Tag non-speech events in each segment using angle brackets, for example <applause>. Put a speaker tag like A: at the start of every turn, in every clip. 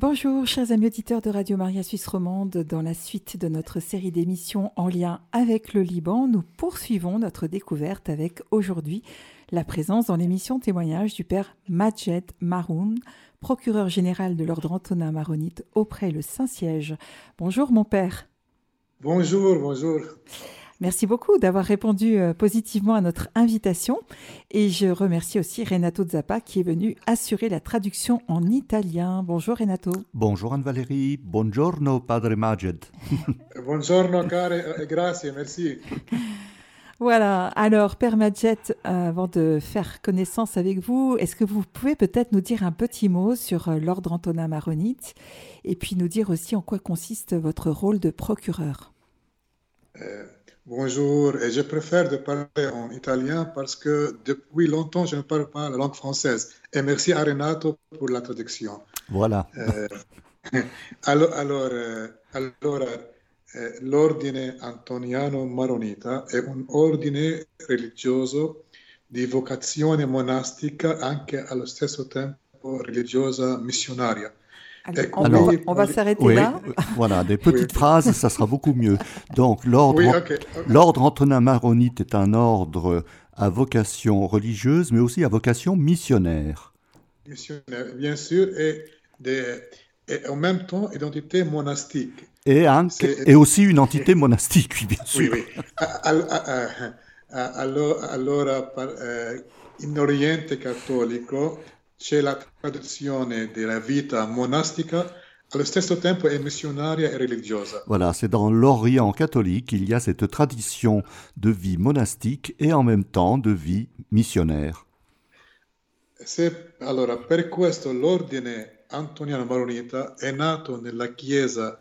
A: Bonjour chers amis auditeurs de Radio Maria Suisse Romande. Dans la suite de notre série d'émissions en lien avec le Liban, nous poursuivons notre découverte avec aujourd'hui la présence dans l'émission témoignage du père Majed Maroun, procureur général de l'ordre Antonin Maronite auprès le Saint-Siège. Bonjour mon père.
B: Bonjour, bonjour.
A: Merci beaucoup d'avoir répondu euh, positivement à notre invitation et je remercie aussi Renato Zappa qui est venu assurer la traduction en italien. Bonjour Renato.
C: Bonjour Anne-Valérie. Buongiorno Padre Majed. <laughs>
B: Buongiorno care, e grazie, merci.
A: Voilà, alors Père Majed, avant de faire connaissance avec vous, est-ce que vous pouvez peut-être nous dire un petit mot sur euh, l'ordre Antonin Maronite et puis nous dire aussi en quoi consiste votre rôle de procureur?
B: Euh, bonjour, et je préfère de parler en italien parce que depuis longtemps je ne parle pas la langue française. Et merci à Renato pour la traduction.
C: Voilà.
B: Allora, eh, allora, eh, l'ordine antoniano maronita è un ordine religioso di vocazione monastica anche allo stesso tempo religiosa missionaria.
A: Alors,
B: Eh,
A: on,
C: alors,
A: va, on va s'arrêter
C: Oui,
A: là.
C: euh, voilà, des petites
B: Oui.
C: phrases, ça sera beaucoup mieux. Donc, l'ordre Antonin Maronite est un ordre à vocation religieuse, mais aussi à vocation missionnaire.
B: missionnaire, bien sûr, et, des- et en même temps identité monastique.
C: Et, un-
B: C'est-
C: et aussi une entité monastique, oui, bien sûr.
B: oui. Al- a- a- a- allo- Allora, par- eh, in Oriente cattolico c'è la traduzione della vita monastica, allo stesso tempo è missionaria e religiosa.
C: Voilà, c'est dans l'Orient catholique, il y a cette tradition de vie monastique et en même temps de vie missionnaire.
B: Se- allora, per questo l'ordine antoniano maronita è nato nella Chiesa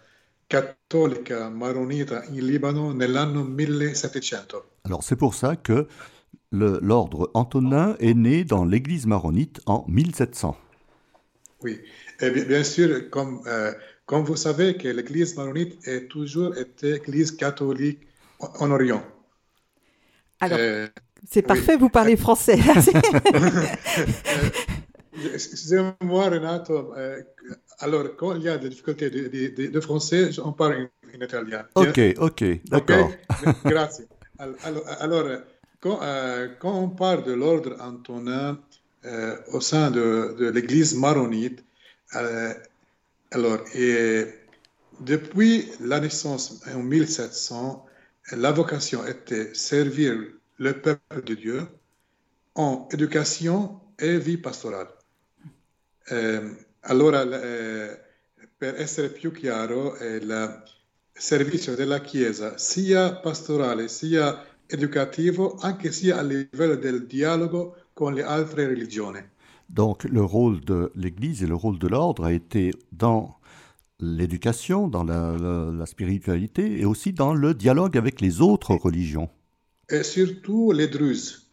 B: cattolica maronita in Libano nell'anno 1700.
C: Alors c'est pour ça que l'ordre Antonin est né dans l'église maronite en 1700.
B: Oui, et bien, bien sûr, comme, euh, comme vous savez que l'Église maronite est toujours été Église catholique en, en Orient.
A: Alors,
B: Euh,
A: c'est parfait, vous parlez français. Merci. <laughs>
B: Excusez-moi, Renato. euh, alors, quand il y a des difficultés de, de- de- de français, on parle en, en italien.
C: Ok, ok, d'accord.
B: Ok, <laughs> Grazie. Al- Alors, alors, quand, euh, quand on parle de l'ordre Antonin euh, au sein de, l'Église maronite, euh, alors, et depuis la naissance en 1700, la vocation était servir le peuple de Dieu en éducation e vie pastorale. Eh, per essere più chiaro, il servizio della Chiesa, sia pastorale sia educativo, anche sia a livello del dialogo con le altre religioni.
C: Donc le rôle de l'Église et le rôle de l'ordre a été dans l'éducation, dans la, la- la spiritualité et aussi dans le dialogue avec les autres religions.
B: E surtout les Druzes.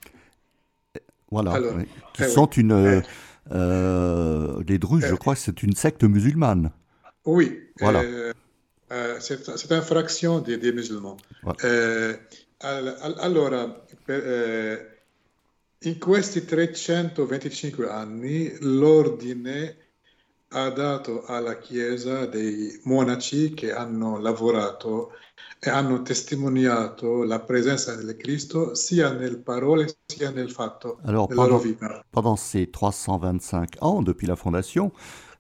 C: Voilà,
B: Alors,
C: oui, qui
B: eh oui.
C: sont une... euh, euh, les Druzes, je
B: Eh.
C: crois que c'est une secte musulmane.
B: Oui,
C: Voilà.
B: euh, c'est une fraction des, des musulmans. Eh, al- allora, per- eh, in questi 325 anni l'ordine ha dato alla Chiesa dei monaci che hanno lavorato e hanno testimoniato la presenza del Cristo sia nel parole sia nel fatto
C: Alors, pendant, pendant ces 325 ans, depuis la fondation,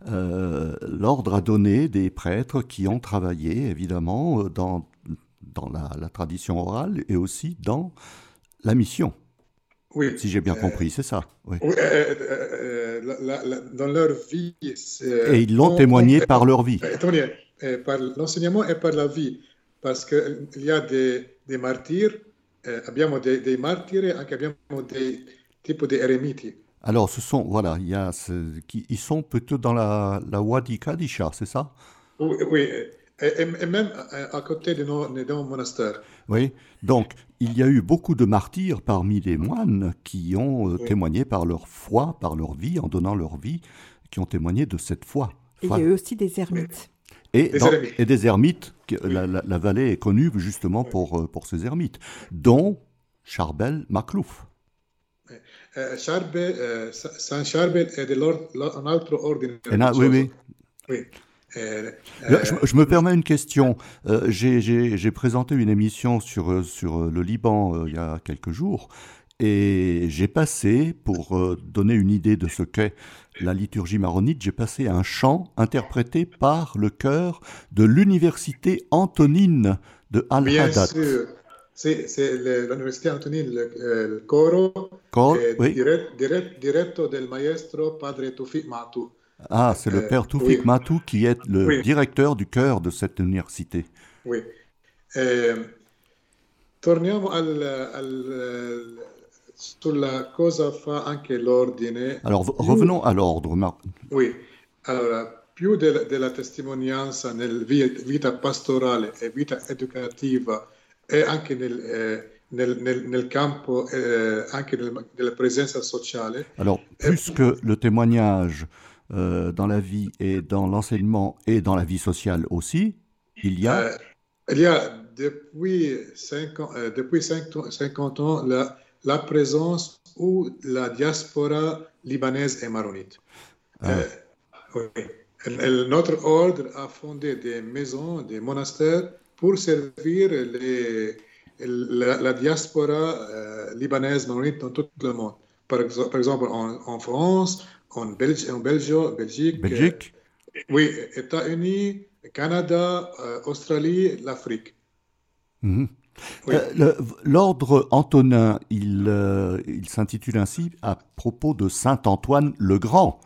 C: euh, l'ordre a donné des prêtres qui ont travaillé, évidemment, euh, dans, dans la, la tradition orale et aussi dans la mission,
B: Oui.
C: si j'ai bien
B: Eh,
C: compris, c'est ça. oui.
B: Oui, euh, euh, euh, la- la- la- dans leur vie,
C: Et ils l'ont
B: on-
C: témoigné par leur vie.
B: par l'enseignement et par la vie, parce qu'il y a des, des martyrs, abbiamo dei, dei martiri, anche abbiamo dei di eremiti.
C: Alors, ce sont, voilà, il y a ce- qui, ils sont plutôt dans la, la Wadi Kadisha, c'est ça?
B: Oui, oui, et, et- et même à, à côté de nos, de nos monastères.
C: Oui. Donc, il y a eu beaucoup de martyrs parmi les moines qui ont euh,
B: Oui.
C: témoigné par leur foi, par leur vie, en donnant leur vie, qui ont témoigné de cette foi.
A: Et il y a eu aussi des ermites.
C: Et,
B: Des
C: dans-
B: ermites.
C: et des ermites. que- La, la- la vallée est connue justement pour, euh, pour ces ermites, dont Charbel Maclouf.
B: Charbel, Sa- San Charbel è dell'or- lo- un altro ordine
C: Et là, oui, Oui. je, me permets une question. J'ai présenté une émission sur, sur le Liban il y a quelques jours et j'ai passé, pour donner une idée de ce qu'est la liturgie maronite, j'ai passé un chant interprété par le chœur de l'université Antonine de Al-Haddad.
B: C'est l'université Antonine, le, le coro,
C: Cor, oui.
B: diretto del maestro padre Toufik Matou.
C: Ah, c'est le père Toufik oui. Matou qui est le
B: Oui.
C: directeur du chœur de cette université.
B: Oui. Eh, torniamo al, al, sulla cosa fa anche l'ordine.
C: Alors revenons à l'ordre. Mar-
B: Oui, allora, più del- della testimonianza nel vi- vita pastorale e vita educativa e anche nel, eh, nel- nel- nel campo eh, anche nel- della presenza sociale,
C: Alors, plus que le témoignage euh, dans la vie et dans l'enseignement et dans la vie sociale aussi, il y a,
B: eh, il y a depuis 50, eh, depuis 50 50 ans la, la présence ou la diaspora libanaise et maronite.
C: Ah.
B: Euh, oui. Notre ordre a fondé des maisons, des monastères pour servir les, la, la diaspora euh, libanaise maronite dans tout le monde. Par, par exemple, en, en France, en, Belgi- en Belgio- Belgique,
C: Belgique,
B: euh, oui, États-Unis, Canada, euh, Australie, l'Afrique.
C: Mhm.
B: Oui.
C: Euh, L'ordre Antonin, il, euh, il s'intitule ainsi à propos de Saint Antoine le Grand.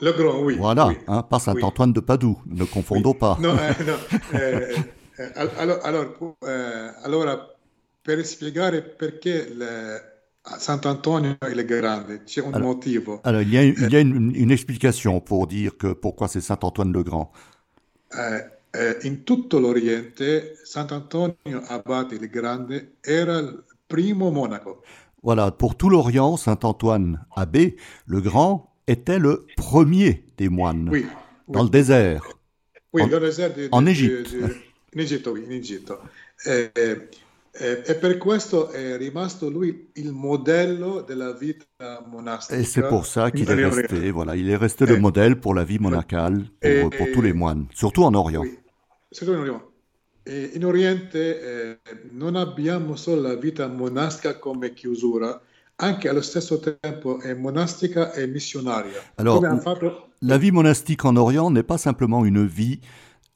B: Le grand, oui.
C: Voilà,
B: oui.
C: hein, pas Saint
B: Oui.
C: Antoine de Padoue, ne confondons pas.
B: No, <laughs> eh, no, eh, eh, al- allora, eh, per spiegare perché Sant'Antonio è grande, c'è un
C: Alors-
B: motivo.
C: Alors, il y a, il y a une, une explication pour dire que pourquoi c'est Saint Antoine le Grand.
B: Eh, eh, in tutto l'Oriente, Sant'Antonio Abate il Grande era il primo monaco.
C: Voilà, pour tout l'Orient, Saint Antoine abbé le Grand était le premier des moines
B: Oui,
C: dans
B: oui,
C: le désert.
B: oui,
C: en-
B: dans le désert di-
C: en Égypte.
B: in Egitto, oui, Egitto. Eh, eh, eh, e per questo è rimasto lui il modello della vita monastica.
C: Et c'est pour ça qu'il est resté, voilà, il est resté le
B: Eh.
C: modèle pour la vie monacale pour,
B: Eh.
C: pour tous les moines, surtout en Orient.
B: Oui, secondo me, eh, in Oriente eh, non abbiamo solo la vita monastica come chiusura, anche allo stesso tempo è monastica e missionaria.
C: Alors,
B: fatto
C: La vie monastique en Orient n'est pas simplement une vie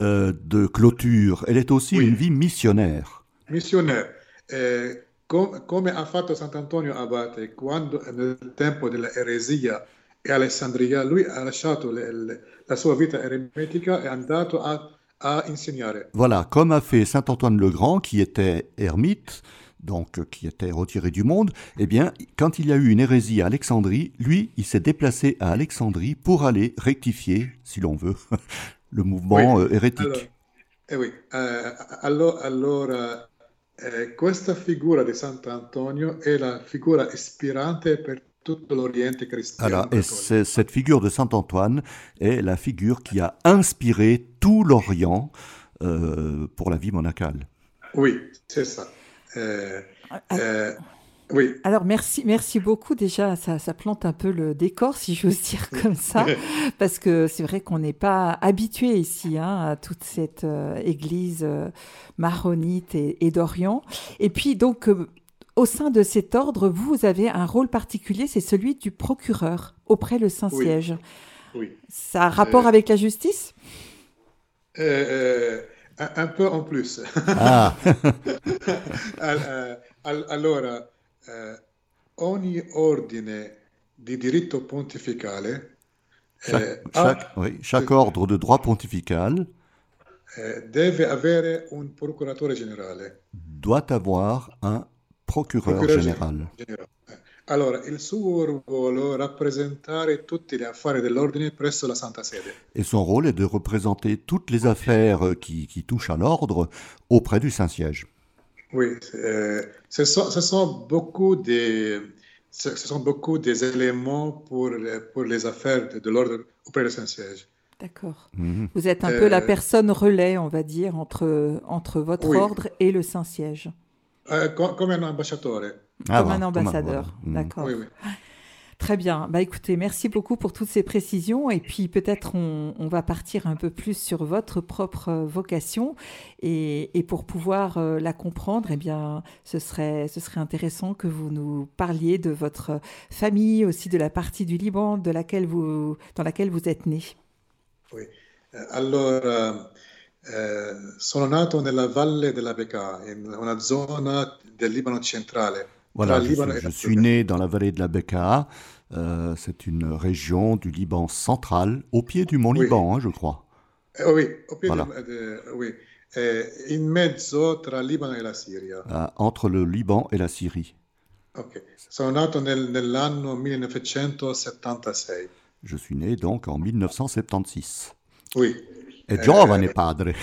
C: euh, de clôture, elle est aussi
B: Oui.
C: une vie missionnaire.
B: Missionaire. Eh, com- come ha fatto Sant'Antonio Abate quando nel tempo dell'eresia e Alessandria lui ha lasciato le- le- la sua vita eremitica e è andato a, a insegnare.
C: Voilà, comme a fait Saint Antoine le Grand, qui était ermite, donc euh, qui était retiré du monde, eh bien, quand il y a eu une hérésie à Alexandrie, lui, il s'est déplacé à Alexandrie pour aller rectifier, si l'on veut, <laughs> le mouvement
B: Oui.
C: euh, hérétique.
B: Allora, eh oui, allora, eh, questa figura di Sant'Antonio è la figura ispirante per tutto l'Oriente cristiano.
C: Voilà, et cette figure de Saint Antoine est la figure qui a inspiré tout l'Orient euh, pour la vie monacale.
B: Oui, c'est ça.
A: Ah,
B: eh, oui,
A: Alors merci, merci beaucoup. Déjà, ça, ça plante un peu le décor, si j'ose dire <laughs> comme ça, parce que c'est vrai qu'on n'est pas habitué ici hein, à toute cette euh, église euh, maronite et, et d'Orient. Et puis donc, euh, au sein de cet ordre, vous, vous avez un rôle particulier, c'est celui du procureur auprès le Saint-Siège.
B: oui.
A: Ça a rapport
B: Euh,
A: avec la justice?
B: un, un peu en plus.
C: Ah, <laughs>
B: Al- eh, al- allora, ogni ordine di diritto pontificale
C: chaque, oui, ordre de droit pontifical
B: eh, deve avere un procuratore generale.
C: doit avoir un procureur
B: Procureur
C: général.
B: generale. Allora, il suo ruolo è rappresentare tutti gli affari dell'ordine presso la Santa Sede.
C: Et son rôle est de représenter toutes les affaires qui, qui touchent à l'ordre auprès du Saint-Siège.
B: Oui, eh, ce, sont, ce sont beaucoup des, ce, ce sont beaucoup des éléments pour, pour les affaires de, de l'ordre auprès du Saint-Siège.
A: D'accord.
C: Mhm.
A: Vous êtes un peu la
B: Euh,
A: personne relais, on va dire, entre, entre votre
B: Oui.
A: ordre et le Saint-Siège.
B: Eh, co- come un ambasciatore.
C: Ah,
A: comme un ambassadeur.
C: Mhm.
A: D'accord.
B: Oui, oui.
A: Très bien. Bah écoutez, merci beaucoup pour toutes ces précisions. Et puis peut-être on, va partir un peu plus sur votre propre vocation. Et, pour pouvoir euh, la comprendre, eh bien, ce serait, ce serait intéressant que vous nous parliez de votre famille, aussi de la partie du Liban dans laquelle vous êtes né.
B: Oui. Euh, alors, eh, sono nato nella valle della Bekaa, in una zona del Libano centrale.
C: Voilà, je, suis, je suis né dans la vallée de la Bekaa. Euh, c'est une région du Liban central, au pied du mont oui. Liban, hein, je crois.
B: Eh, oui, au pied voilà. de, de, oui. Eh, in mezzo tra Libano e la Siria.
C: Ah, entre le Liban et la Syrie.
B: Ok. Sono nato nel, nell'anno 1976.
C: Je suis né donc en 1976.
B: Oui.
C: È giovane padre. <laughs>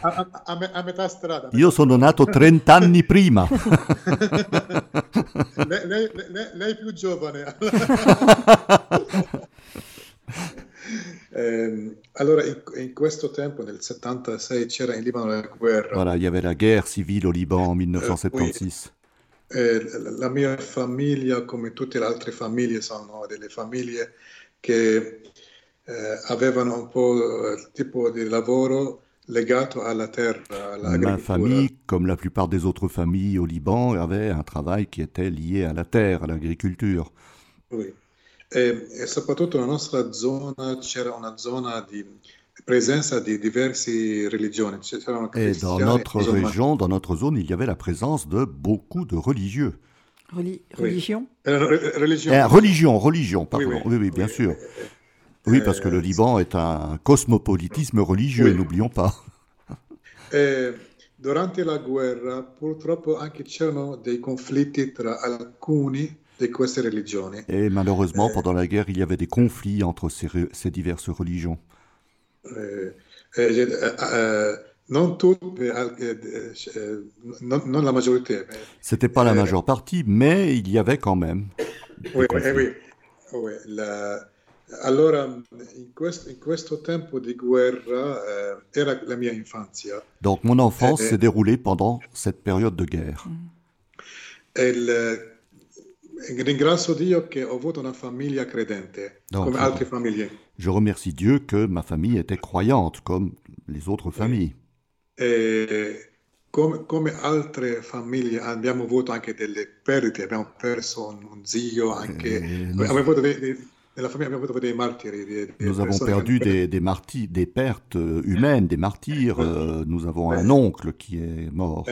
B: a, a, a, metà strada.
C: Io sono nato 30 anni prima. <laughs>
B: lei, lei, lei, lei è più giovane. <laughs> eh, allora, in, in, questo tempo, nel 76, c'era in Libano la guerra.
C: Voilà, il y avait la guerre civile au Liban en 1976.
B: Eh, la mia famiglia, come tutte le altre famiglie, sono delle famiglie che eh, avevano un po' il tipo di lavoro legato alla terra,
C: Ma famille, comme la plupart des autres familles au Liban, avait un travail qui était lié à la terre, à l'agriculture.
B: Oui. E, e soprattutto nella nostra zona c'era una zona di presenza di diverse religioni.
C: Et dans notre région, dans notre zone, il y avait la présence de beaucoup de religieux.
A: Reli religion
B: oui. euh, religion.
C: Eh, religion, religion, pardon. Oui, oui, oui bien sûr. Oui, parce que le Liban est un cosmopolitisme religieux, n'oublions pas.
B: Et durante la guerra, purtroppo anche c'erano dei conflitti tra alcuni di queste religioni.
C: Et malheureusement, pendant la guerre, il y avait des conflits entre ces, ces diverses religions.
B: Eh, eh, eh, non toutes, non, non, la majorité.
C: C'était pas la majeure partie, mais il y avait quand même.
B: Oui, oui, oui. La, Allora, in questo, in questo tempo di guerra eh, era la mia infanzia.
C: Donc mon enfance eh, s'est déroulée pendant cette période de guerre.
B: E il, ringrazio Dio che ho avuto una famiglia credente, Donc, come altre famiglie.
C: Je remercie Dieu que ma famille était croyante, comme les autres familles.
B: E, come, come, altre famiglie abbiamo avuto anche delle perdite, abbiamo perso un, zio, anche, eh, abbiamo avuto dei, dei
C: Nous avons perdu des, des, martyrs, des pertes humaines, des martyrs. Euh, nous avons un oncle qui est mort.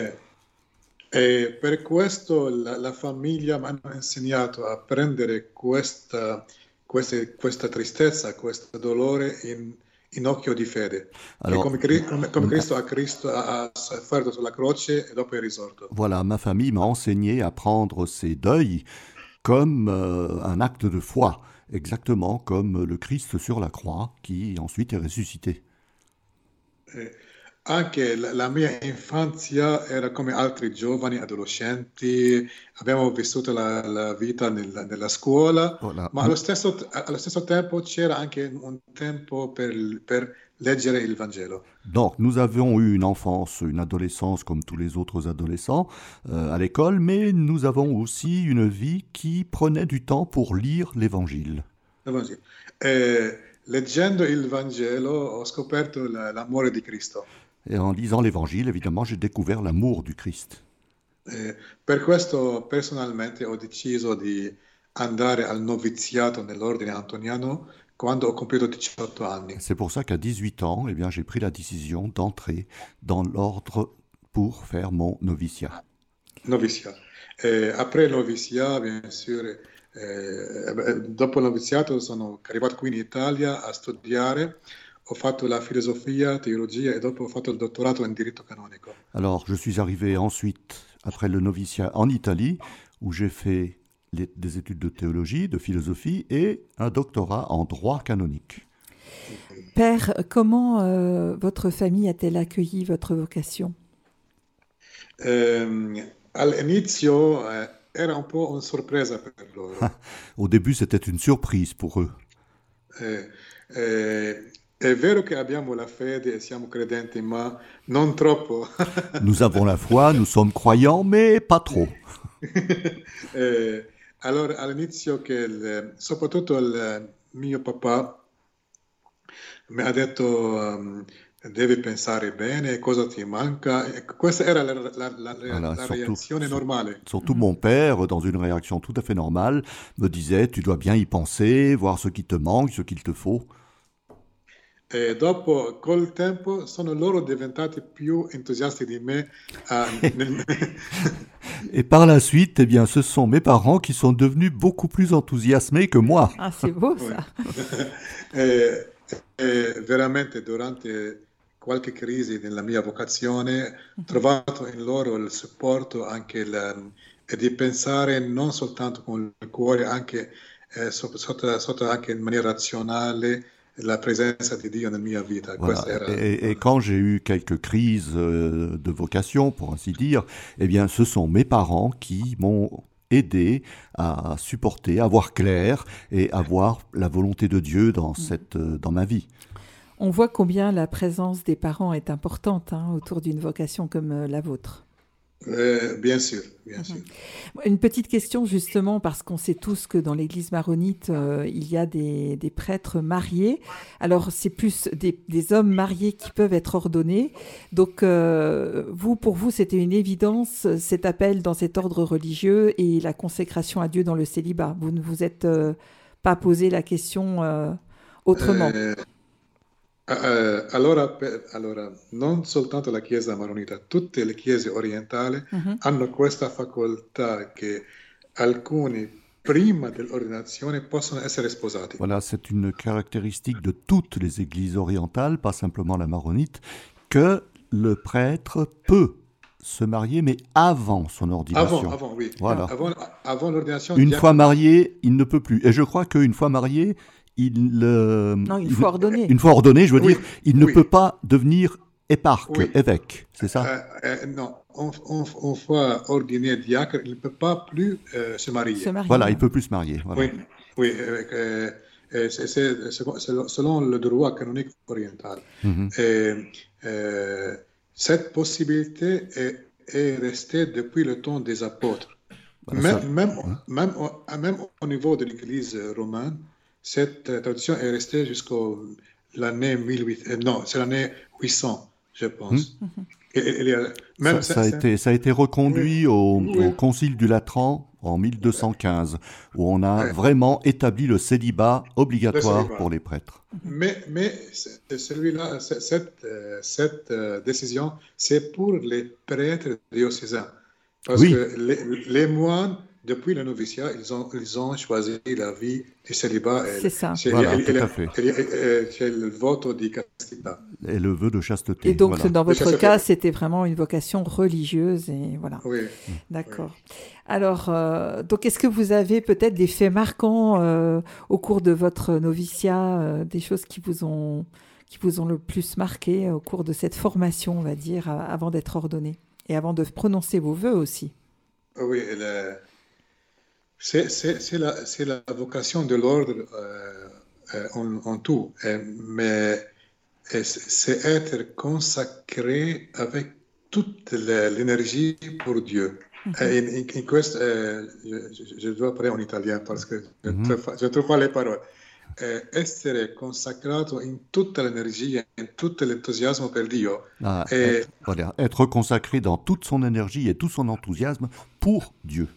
B: Et per questo la, la famiglia mi ha insegnato a prendere questa, questa, questa tristezza, questo dolore in, in occhio di fede. Alors, come, come, come, Cristo, a Cristo ha sofferto sulla croce e dopo è risorto.
C: Voilà, ma famille m'a enseigné à prendre ces deuils comme euh, un acte de foi exactement comme le Christ sur la croix qui ensuite est ressuscité.
B: Eh, anche la mia infanzia era come altri giovani adolescenti, abbiamo vissuto la, la vita nella, nella scuola, voilà. ma allo stesso, allo stesso, tempo c'era anche un tempo per, per leggere il Vangelo.
C: Donc nous avions eu une enfance, une adolescence comme tous les autres adolescents euh, à l'école, mais nous avons aussi une vie qui prenait du temps pour lire l'Évangile.
B: Eh, leggendo il Vangelo ho scoperto l'amore di Cristo.
C: Et en lisant l'Évangile, évidemment, j'ai découvert l'amour du Christ.
B: Eh, per questo personalmente ho deciso di andare al noviziato nell'ordine antoniano quando ho compiuto 18 anni.
C: C'est pour ça qu'à 18 ans, eh bien, j'ai pris la décision d'entrer dans l'ordre pour faire mon noviciat.
B: Noviciat. Et après le noviciat, bien sûr, eh, dopo il noviziato sono arrivato qui in Italia a studiare. Ho fatto la filosofia, théologie et dopo ho fatto il dottorato in diritto canonico.
C: Alors, je suis arrivé ensuite, après le noviciat, en Italie, où j'ai fait les, des études de théologie, de philosophie et un doctorat en droit canonique.
A: Père, comment euh, votre famille a-t-elle accueilli votre vocation?
B: Euh, All'inizio era un po' una sorpresa per loro. <laughs>
C: Au début, c'était une surprise pour eux.
B: Eh, eh, è vero che abbiamo la fede e siamo credenti, ma non troppo. <laughs>
C: nous avons la foi, nous sommes croyants, mais pas trop. <laughs>
B: eh, allora, all'inizio, che il, soprattutto il mio papà mi ha detto um, devi pensare bene, cosa ti manca? Questa era la, la, la, voilà, la surtout, réaction normale.
C: Surtout mon père, dans une réaction tout à fait normale, me disait tu dois bien y penser, voir ce qui te manque, ce qu'il te faut.
B: E dopo, col tempo, sono loro diventati più entusiasti di me. Uh, <laughs> nel... <laughs>
C: Et par la suite, eh bien, ce sont mes parents qui sont devenus beaucoup plus enthousiasmés que moi.
A: Ah, c'est beau ça. <laughs>
B: e, e veramente durante qualche crisi nella mia vocazione ho trovato in loro il supporto anche il, e di pensare non soltanto con il cuore, anche eh, sotto, sotto, anche in maniera razionale la présence de Dieu dans ma vie.
C: Voilà. Et, et, quand j'ai eu quelques crises euh, de vocation, pour ainsi dire, eh bien, ce sont mes parents qui m'ont aidé à supporter, à voir clair et à voir la volonté de Dieu dans, cette, euh, dans ma vie.
A: On voit combien la présence des parents est importante hein, autour d'une vocation comme euh, la vôtre.
B: Euh, bien sûr, bien sûr.
A: Mhm. Une petite question justement, parce qu'on sait tous que dans l'Église maronite, euh, il y a des, prêtres mariés. Alors c'est plus des, hommes mariés qui peuvent être ordonnés. Donc euh, vous, pour vous, c'était une évidence cet appel dans cet ordre religieux et la consécration à Dieu dans le célibat. Vous ne vous êtes pas posé la question autrement.
B: Uh, allora, per, allora, non soltanto la Chiesa maronita, tutte le chiese orientali uh-huh. hanno questa facoltà che alcuni prima dell'ordinazione possono essere sposati.
C: Voilà, c'est une caractéristique de toutes les églises orientales, pas simplement la maronite, que le prêtre peut se marier, mais avant son ordination.
B: Avant, avant, oui. Voilà. Avant, avant l'ordination.
C: Une fois marié, il ne peut plus. Et je crois qu'une fois marié, il,
A: euh, non, une fois ordonné.
C: Une fois ordonné, je veux dire, il ne peut pas devenir éparque, évêque, c'est ça?
B: Euh, euh, Non, une fois ordonné diacre, il ne peut pas plus se, marier. se, marier.
C: Voilà, il ne peut plus se marier. Voilà.
B: Oui, oui c'est selon le droit canonique oriental. Mm -hmm. et, cette possibilité est, est, restée depuis le temps des apôtres. Voilà, même, même, hein? même, même, au niveau de l'Église romaine, cette tradition est restée jusqu'au l'année 1800, euh, non, c'est l'année 800, je pense. Hmm.
C: Et, même ça, ça, a été, ça a été reconduit au, au, Concile du Latran en 1215, où on a vraiment établi le célibat obligatoire le célibat. pour les prêtres.
B: Mais, mais celui-là, cette, euh, cette euh, décision, c'est pour les prêtres diocésains. Parce
C: oui.
B: que les, les moines depuis le noviciat, ils ont, ils ont choisi la vie du célibat.
A: C'est ça.
C: C'est voilà, le
B: vote de chasteté.
C: Et le vœu de chasteté.
A: Et donc,
C: voilà.
A: dans votre cas, c'était vraiment une vocation religieuse. Et voilà.
B: Oui.
A: D'accord. Oui. Alors, euh, donc, est-ce que vous avez peut-être des faits marquants euh, au cours de votre noviciat, euh, des choses qui vous ont qui vous ont le plus marqué au cours de cette formation, on va dire, avant d'être ordonné et avant de prononcer vos vœux aussi?
B: Oui, le, c'est la, la, vocation de l'ordre euh, euh, en, en, tout, mais c'est être consacré avec toute l'énergie pour Dieu. Mm -hmm. in, in, in questo, eh, je, je, dois parler en italien parce que je ne mm -hmm. trouve pas les paroles. Eh, essere consacrato in tutta l'energia, in tutto l'enthousiasme per Dio.
C: Ah, et, être, voilà, être consacré dans toute son énergie et tout son enthousiasme pour Dieu.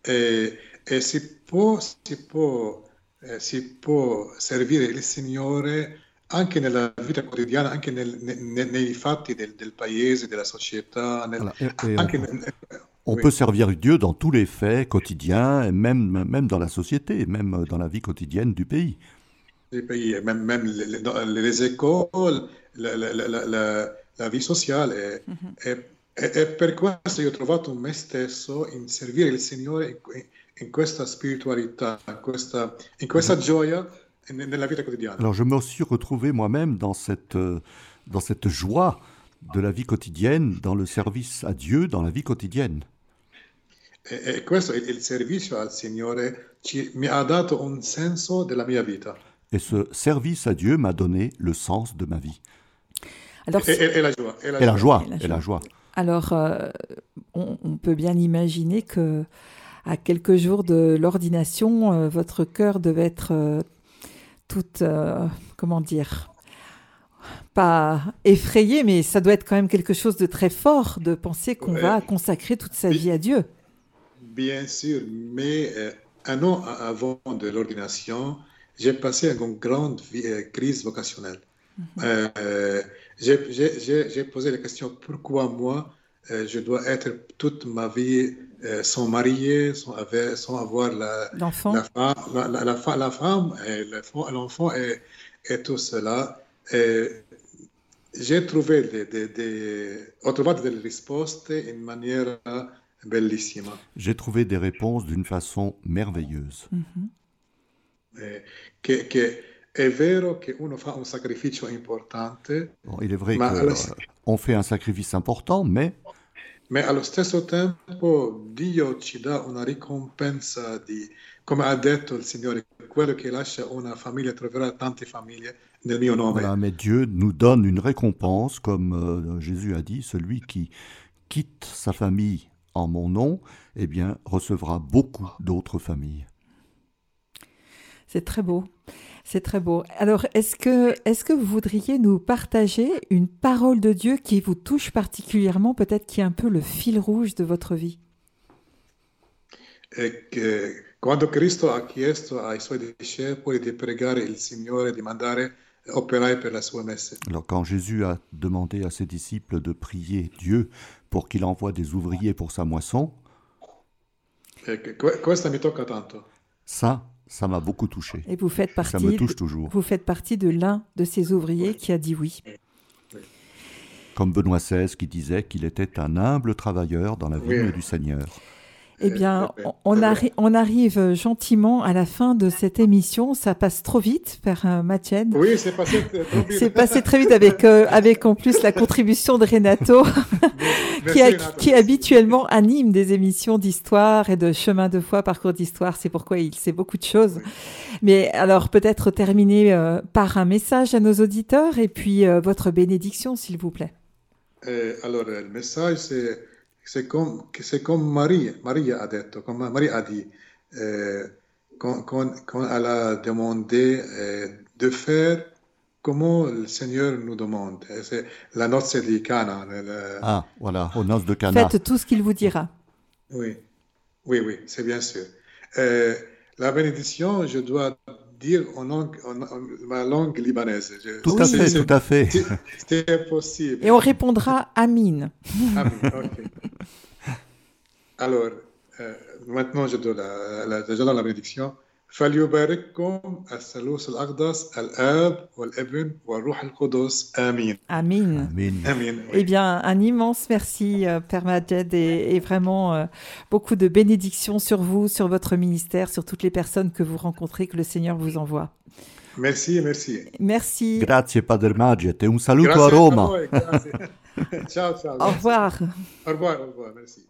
B: E, e si, può, si, può, eh, si può servire il Signore anche nella vita quotidiana, anche nel, ne, nei fatti del, del, paese, della società. Nel,
C: voilà. et, et anche, on, on oui. peut servir Dieu dans tous les faits quotidiens, et même, même dans la société, même dans la vie quotidienne du pays.
B: Les pays, même, même les, les écoles, la, la, la, la, vie sociale. Et, mm -hmm. et E, e, per questo io ho trovato me stesso in servire il Signore in, in questa spiritualità, in questa, in questa gioia nella vita quotidiana.
C: Alors je me suis retrouvé moi-même dans cette, euh, dans cette joie de la vie quotidienne, dans le service à Dieu, dans la vie quotidienne.
B: E, e questo, il servizio al Signore, ci, mi ha dato un senso della mia vita.
C: Et ce service à Dieu m'a donné le sens de ma vie.
B: Alors, et, et, et, la joie.
C: Et la, et la joie. Et la joie.
A: Alors, euh, on, peut bien imaginer que à quelques jours de l'ordination, euh, votre cœur devait être euh, tout, comment dire, pas effrayé, mais ça doit être quand même quelque chose de très fort de penser qu'on va consacrer toute sa vie à Dieu.
B: Bien sûr, mais un an avant de l'ordination, j'ai passé une grande crise vocationnelle. Mhm. J'ai posé la question pourquoi moi euh, je dois être toute ma vie euh, sans marier, sans, avoir la, la, femme, la, la, la femme et l'enfant et, et, tout cela. J'ai trouvé des, des, des, trovato delle risposte in maniera bellissima.
C: J'ai trouvé des réponses d'une façon merveilleuse. Mm
B: -hmm. che, che è vero che uno fa un sacrificio importante.
C: Bon, il est vrai qu'on fait un sacrifice important, mais
B: Ma allo stesso tempo Dio ci dà una ricompensa di, come ha detto il Signore, quello che lascia una famiglia troverà tante famiglie nel mio nome.
C: Voilà, mais Dieu nous donne une récompense, comme euh, Jésus a dit, celui qui quitte sa famille en mon nom, eh bien, recevra beaucoup d'autres familles.
A: C'est très beau. C'est très beau. Alors, est-ce que, est que vous voudriez nous partager une parole de Dieu qui vous touche particulièrement, peut-être qui est un peu le fil rouge de votre vie?
B: Quando Cristo ha chiesto ai suoi discepoli di pregare il Signore di mandare operai per la sua messe.
C: Alors quand Jésus a demandé à ses disciples de prier Dieu pour qu'il envoie des ouvriers pour sa moisson,
B: questa mi tocca tanto.
C: Ça, ça m'a beaucoup touché.
A: Et vous faites partie. Ça me touche toujours. Vous faites partie de l'un de ces ouvriers qui a dit oui.
C: Comme Benoît XVI qui disait qu'il était un humble travailleur dans la vigne du Seigneur.
A: Eh bien, on, on, arrive gentiment à la fin de cette émission. Ça passe trop vite, Père euh, Mathieu.
B: Oui, c'est passé trop vite.
A: c'est passé très vite avec, euh, avec en plus la contribution de Renato, <laughs> qui, qui habituellement anime des émissions d'histoire et de chemin de foi, parcours d'histoire. C'est pourquoi il sait beaucoup de choses. Mais alors, peut-être terminer euh, par un message à nos auditeurs et puis votre bénédiction, s'il vous plaît.
B: alors, le message, c'est c'est comme, c'est comme Marie, Marie a dit, comme Marie a dit, euh, quand, quand, quand, elle a demandé euh, de faire comment le Seigneur nous demande. C'est la noce de Cana.
C: Ah, voilà, aux noces de Cana.
A: Faites tout ce qu'il vous dira.
B: Oui, oui, oui, c'est bien sûr. Euh, la bénédiction, je dois dire en, langue, en, ma langue libanaise.
C: tout à fait, tout à fait.
B: C'est possible.
A: Et on répondra Amin.
B: Amin, ok. Alors, euh, maintenant, je donne la, la, je donne la bénédiction. فليبارككم الثالوث الأقدس الآب والابن والروح القدس آمين.
A: Amin.
C: Amin.
B: Amin.
A: Eh bien, un immense merci, euh, Père Majed, et, et vraiment euh, beaucoup de bénédictions sur vous, sur votre ministère, sur toutes les personnes que vous rencontrez, que le Seigneur vous envoie.
B: Merci, merci.
A: Merci.
C: Grazie, Padre Majed, et un saluto a Roma. <laughs>
B: ciao, ciao.
A: Au revoir.
B: Au revoir, au revoir, merci.